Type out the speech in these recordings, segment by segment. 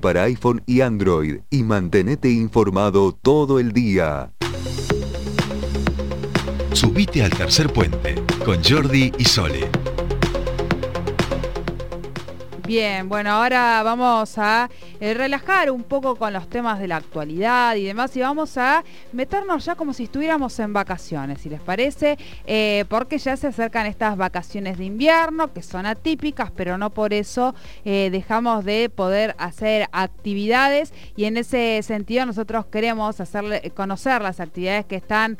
Para iPhone y Android y mantenete informado todo el día. Subite al tercer puente con Jordi y Sole. Bien, bueno, ahora vamos a eh, relajar un poco con los temas de la actualidad y demás y vamos a meternos ya como si estuviéramos en vacaciones, si les parece, eh, porque ya se acercan estas vacaciones de invierno que son atípicas, pero no por eso eh, dejamos de poder hacer actividades y en ese sentido nosotros queremos hacerle, conocer las actividades que están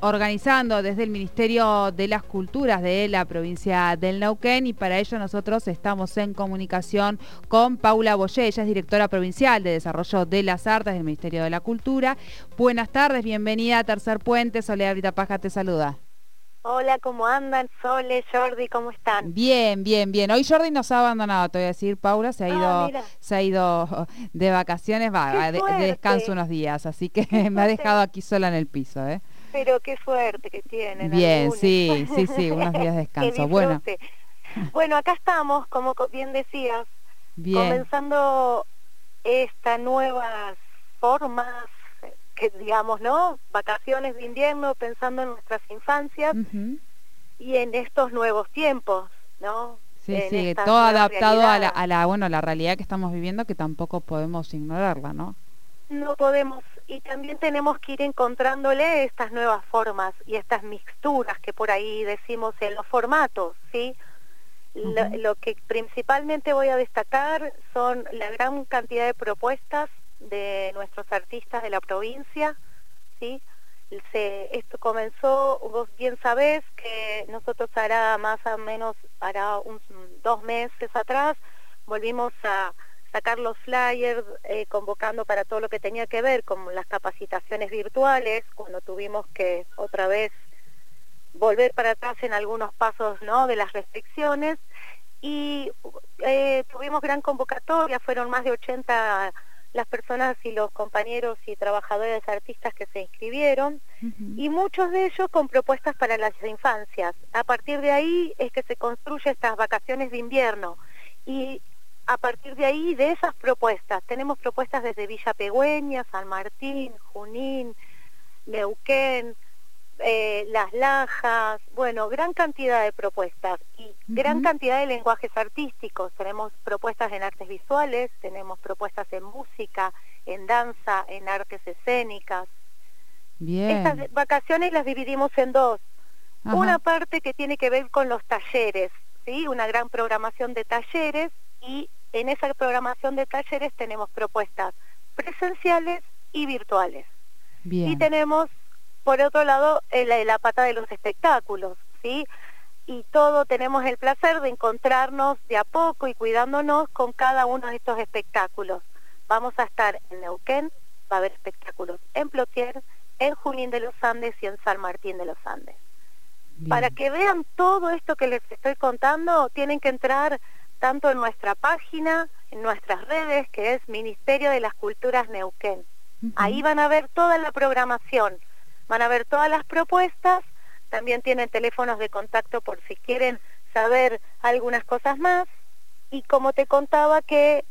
organizando desde el Ministerio de las Culturas de la provincia del Neuquén y para ello nosotros estamos en comunicación con Paula Boyé, ella es directora provincial de Desarrollo de las Artes del Ministerio de la Cultura. Buenas tardes, bienvenida a Tercer Puente, Soledad Paja te saluda. Hola, ¿cómo andan? Sole, Jordi, ¿cómo están? Bien, bien, bien. Hoy Jordi nos ha abandonado, te voy a decir, Paula, se ha ah, ido, se ha ido de vacaciones, va, de, descanso unos días, así que me ha dejado aquí sola en el piso, ¿eh? Pero qué suerte que tienen. Bien, sí, sí, sí, unos días de descanso. bueno. Bueno, acá estamos, como bien decías, comenzando estas nuevas formas, que digamos, ¿no? Vacaciones de invierno, pensando en nuestras infancias y en estos nuevos tiempos, ¿no? Sí, sí, todo adaptado a la, a la, bueno, la realidad que estamos viviendo que tampoco podemos ignorarla, ¿no? No podemos y también tenemos que ir encontrándole estas nuevas formas y estas mixturas que por ahí decimos en los formatos, ¿sí? Lo, que principalmente voy a destacar son la gran cantidad de propuestas de nuestros artistas de la provincia, ¿sí? esto comenzó, vos bien sabés que nosotros hará más o menos, hará un, dos meses atrás, volvimos a sacar los flyers eh, convocando para todo lo que tenía que ver con las capacitaciones virtuales, cuando tuvimos que otra vez volver para atrás en algunos pasos ¿no? de las restricciones y eh, tuvimos gran convocatoria, fueron más de 80 las personas y los compañeros y trabajadores artistas que se inscribieron y muchos de ellos con propuestas para las infancias. A partir de ahí es que se construye estas vacaciones de invierno y a partir de ahí, de esas propuestas, tenemos propuestas desde Villa Pegüeña, San Martín, Junín, Neuquén, eh, las lajas, bueno, gran cantidad de propuestas y gran cantidad de lenguajes artísticos. Tenemos propuestas en artes visuales, tenemos propuestas en música, en danza, en artes escénicas. Bien. Estas vacaciones las dividimos en dos. Una parte que tiene que ver con los talleres, ¿sí? Una gran programación de talleres y en esa programación de talleres tenemos propuestas presenciales y virtuales. Bien. Y tenemos por otro lado, la, la pata de los espectáculos, ¿sí? Y todo tenemos el placer de encontrarnos de a poco y cuidándonos con cada uno de estos espectáculos. Vamos a estar en Neuquén, va a haber espectáculos en Plotier, en Junín de los Andes y en San Martín de los Andes. Para que vean todo esto que les estoy contando, tienen que entrar tanto en nuestra página, en nuestras redes, que es Ministerio de las Culturas Neuquén. Ahí van a ver toda la programación Van a ver todas las propuestas, también tienen teléfonos de contacto por si quieren saber algunas cosas más. Y como te contaba que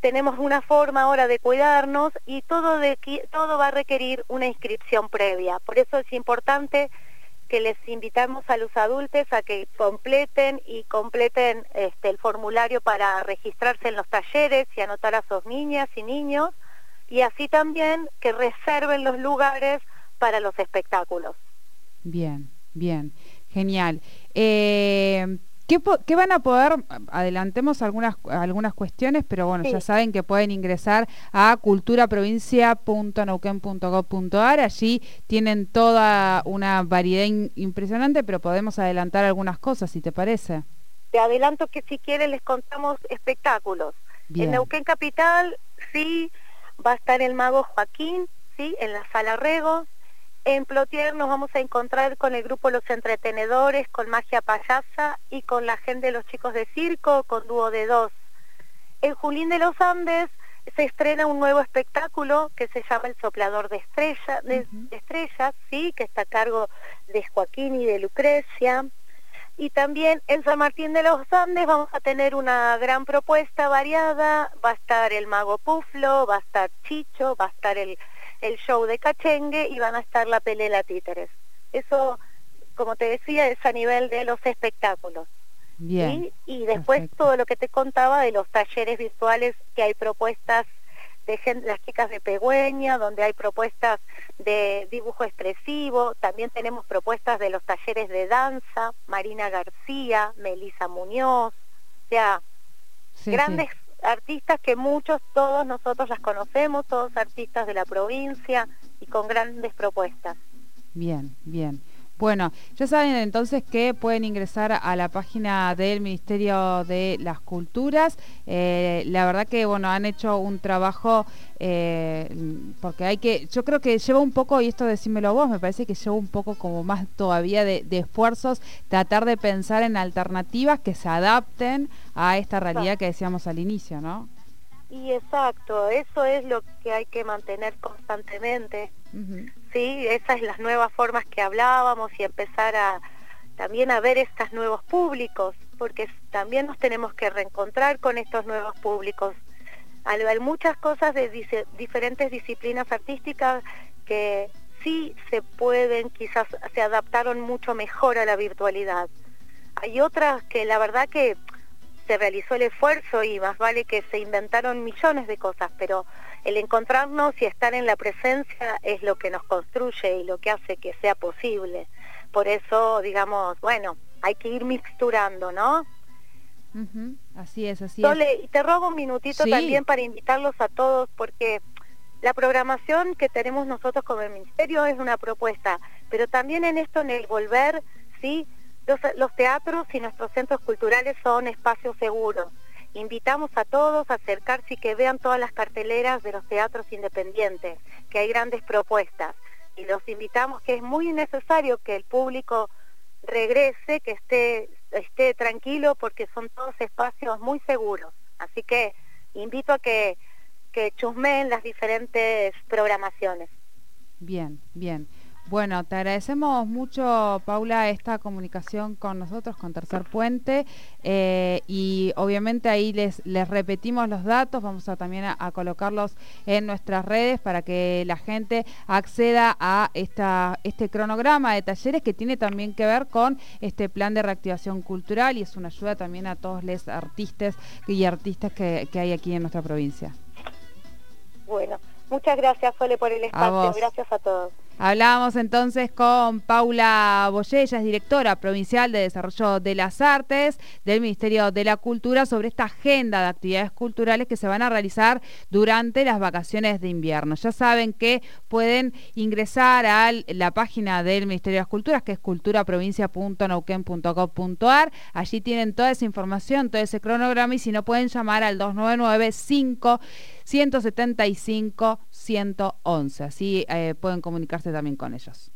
tenemos una forma ahora de cuidarnos y todo, de, todo va a requerir una inscripción previa. Por eso es importante que les invitamos a los adultos a que completen y completen este, el formulario para registrarse en los talleres y anotar a sus niñas y niños y así también que reserven los lugares para los espectáculos. Bien, bien, genial. Eh, ¿qué, van a poder? Adelantemos algunas, algunas cuestiones, pero bueno, ya saben que pueden ingresar a culturaprovincia.nauquén.gov.ar. Allí tienen toda una variedad impresionante, pero podemos adelantar algunas cosas, si te parece. Te adelanto que si quieren les contamos espectáculos. En Neuquén Capital, sí, va a estar el mago Joaquín, sí, en la Sala Rego, en Plotier nos vamos a encontrar con el grupo Los Entretenedores, con Magia Payasa y con la gente de los chicos de circo, con dúo de dos. En Julín de los Andes se estrena un nuevo espectáculo que se llama El Soplador de, de, Estrellas, ¿sí? que está a cargo de Joaquín y de Lucrecia. Y también en San Martín de los Andes vamos a tener una gran propuesta variada. Va a estar el Mago Puflo, va a estar Chicho, va a estar el, el show de Cachengue y van a estar la Pelela Títeres. Eso, como te decía, es a nivel de los espectáculos. Bien. Y después perfecto. todo lo que te contaba de los talleres virtuales que hay propuestas de las chicas de Pegüeña, donde hay propuestas de dibujo expresivo, también tenemos propuestas de los talleres de danza, Marina García, Melisa Muñoz, o sea, Sí, sí. Artistas que muchos, todos nosotros las conocemos, todos artistas de la provincia y con grandes propuestas. Bien, bien. Bueno, ya saben entonces que pueden ingresar a la página del Ministerio de las Culturas. Eh, la verdad que bueno han hecho un trabajo eh, porque hay que, yo creo que lleva un poco y esto decímelo vos, me parece que lleva un poco como más todavía de, de esfuerzos tratar de pensar en alternativas que se adapten a esta realidad que decíamos al inicio, ¿no? Y exacto, eso es lo que hay que mantener constantemente. Ujú. Sí, esas son las nuevas formas que hablábamos y empezar a también a ver estos nuevos públicos, porque también nos tenemos que reencontrar con estos nuevos públicos. Al- Hay muchas cosas de dice- diferentes disciplinas artísticas que sí se pueden, quizás se adaptaron mucho mejor a la virtualidad. Hay otras que la verdad que se realizó el esfuerzo y más vale que se inventaron millones de cosas, pero el encontrarnos y estar en la presencia es lo que nos construye y lo que hace que sea posible. Por eso, digamos, bueno, hay que ir mixturando, ¿no? Así es, así es. Y te robo un minutito Sí. también para invitarlos a todos, porque la programación que tenemos nosotros como el Ministerio es una propuesta, pero también en esto, en el volver, ¿sí? Los, teatros y nuestros centros culturales son espacios seguros. Invitamos a todos a acercarse y que vean todas las carteleras de los teatros independientes, que hay grandes propuestas. Y los invitamos que es muy necesario que el público regrese, que esté, esté tranquilo, porque son todos espacios muy seguros. Así que invito a que, que chusmeen las diferentes programaciones. Bien, bien. Bueno, te agradecemos mucho, Paula, esta comunicación con nosotros, con Tercer Puente, eh, y obviamente ahí les, les repetimos los datos, vamos a también a, a colocarlos en nuestras redes para que la gente acceda a esta, este cronograma de talleres que tiene también que ver con este plan de reactivación cultural y es una ayuda también a todos los artistas y artistas que, que hay aquí en nuestra provincia. Bueno, muchas gracias, Sole, por el espacio. Gracias a todos. Hablábamos entonces con Paula Boyé, ella es directora provincial de Desarrollo de las Artes del Ministerio de la Cultura sobre esta agenda de actividades culturales que se van a realizar durante las vacaciones de invierno. Ya saben que pueden ingresar a la página del Ministerio de las Culturas, que es culturaprovincia.nauquén.gov.ar. Allí tienen toda esa información, todo ese cronograma y si no pueden llamar al 299 5 175 111. Así eh, pueden comunicarse también con ellos.